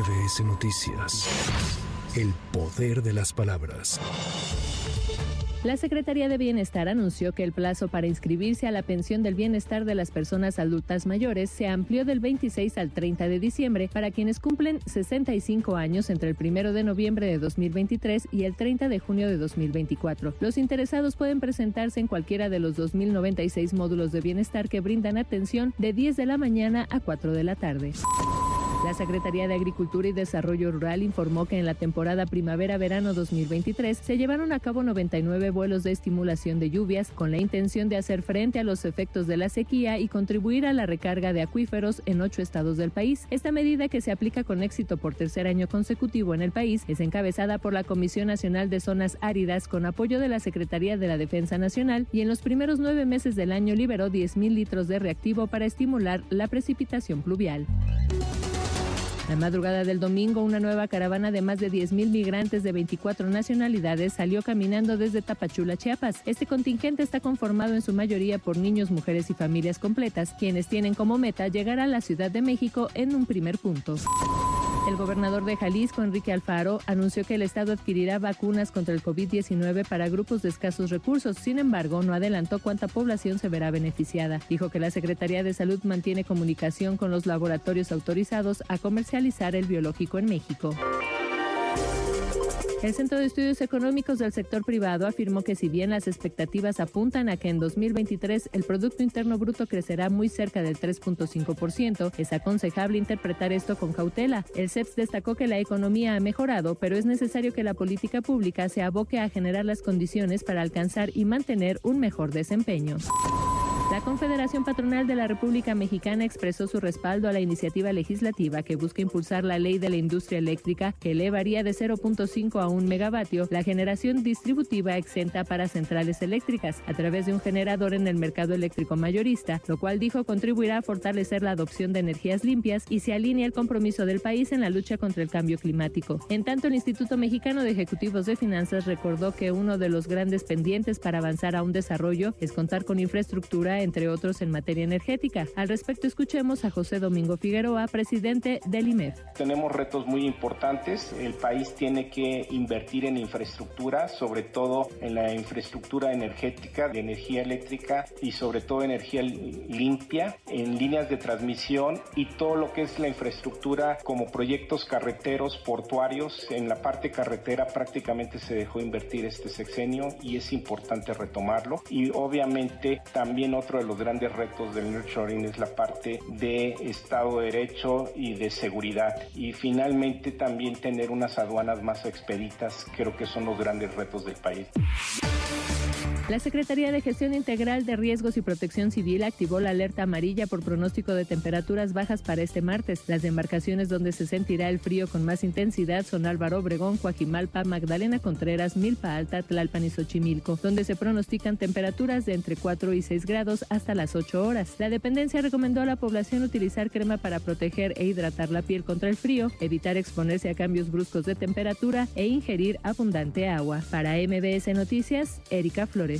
MBS Noticias. El poder de las palabras. La Secretaría de Bienestar anunció que el plazo para inscribirse a la pensión del bienestar de las personas adultas mayores se amplió del 26 al 30 de diciembre para quienes cumplen 65 años entre el 1 de noviembre de 2023 y el 30 de junio de 2024. Los interesados pueden presentarse en cualquiera de los 2.096 módulos de bienestar que brindan atención de 10 de la mañana a 4 de la tarde. La Secretaría de Agricultura y Desarrollo Rural informó que en la temporada primavera-verano 2023 se llevaron a cabo 99 vuelos de estimulación de lluvias con la intención de hacer frente a los efectos de la sequía y contribuir a la recarga de acuíferos en ocho estados del país. Esta medida que se aplica con éxito por tercer año consecutivo en el país es encabezada por la Comisión Nacional de Zonas Áridas con apoyo de la Secretaría de la Defensa Nacional y en los primeros nueve meses del año liberó 10.000 litros de reactivo para estimular la precipitación pluvial. La madrugada del domingo, una nueva caravana de más de 10.000 migrantes de 24 nacionalidades salió caminando desde Tapachula, Chiapas. Este contingente está conformado en su mayoría por niños, mujeres y familias completas, quienes tienen como meta llegar a la Ciudad de México en un primer punto. El gobernador de Jalisco, Enrique Alfaro, anunció que el Estado adquirirá vacunas contra el COVID-19 para grupos de escasos recursos. Sin embargo, no adelantó cuánta población se verá beneficiada. Dijo que la Secretaría de Salud mantiene comunicación con los laboratorios autorizados a comercializar el biológico en México. El Centro de Estudios Económicos del Sector Privado afirmó que si bien las expectativas apuntan a que en 2023 el Producto Interno Bruto crecerá muy cerca del 3.5%, es aconsejable interpretar esto con cautela. El CEPS destacó que la economía ha mejorado, pero es necesario que la política pública se aboque a generar las condiciones para alcanzar y mantener un mejor desempeño. La Confederación Patronal de la República Mexicana expresó su respaldo a la iniciativa legislativa que busca impulsar la ley de la industria eléctrica que elevaría de 0.5 a 1 megavatio la generación distributiva exenta para centrales eléctricas a través de un generador en el mercado eléctrico mayorista, lo cual dijo contribuirá a fortalecer la adopción de energías limpias y se alinea el compromiso del país en la lucha contra el cambio climático. En tanto, el Instituto Mexicano de Ejecutivos de Finanzas recordó que uno de los grandes pendientes para avanzar a un desarrollo es contar con infraestructura entre otros en materia energética. Al respecto, escuchemos a José Domingo Figueroa, presidente del IMEF. Tenemos retos muy importantes. El país tiene que invertir en infraestructura, sobre todo en la infraestructura energética, de energía eléctrica y sobre todo energía limpia, en líneas de transmisión y todo lo que es la infraestructura como proyectos carreteros, portuarios. En la parte carretera prácticamente se dejó invertir este sexenio y es importante retomarlo. Y obviamente también otro de los grandes retos del nurturing es la parte de Estado de Derecho y de seguridad. Y finalmente también tener unas aduanas más expeditas, creo que son los grandes retos del país. La Secretaría de Gestión Integral de Riesgos y Protección Civil activó la alerta amarilla por pronóstico de temperaturas bajas para este martes. Las embarcaciones donde se sentirá el frío con más intensidad son Álvaro Obregón, Coajimalpa, Magdalena Contreras, Milpa Alta, Tlalpan y Xochimilco, donde se pronostican temperaturas de entre 4 y 6 grados hasta las 8 horas. La dependencia recomendó a la población utilizar crema para proteger e hidratar la piel contra el frío, evitar exponerse a cambios bruscos de temperatura e ingerir abundante agua. Para MBS Noticias, Erika Flores.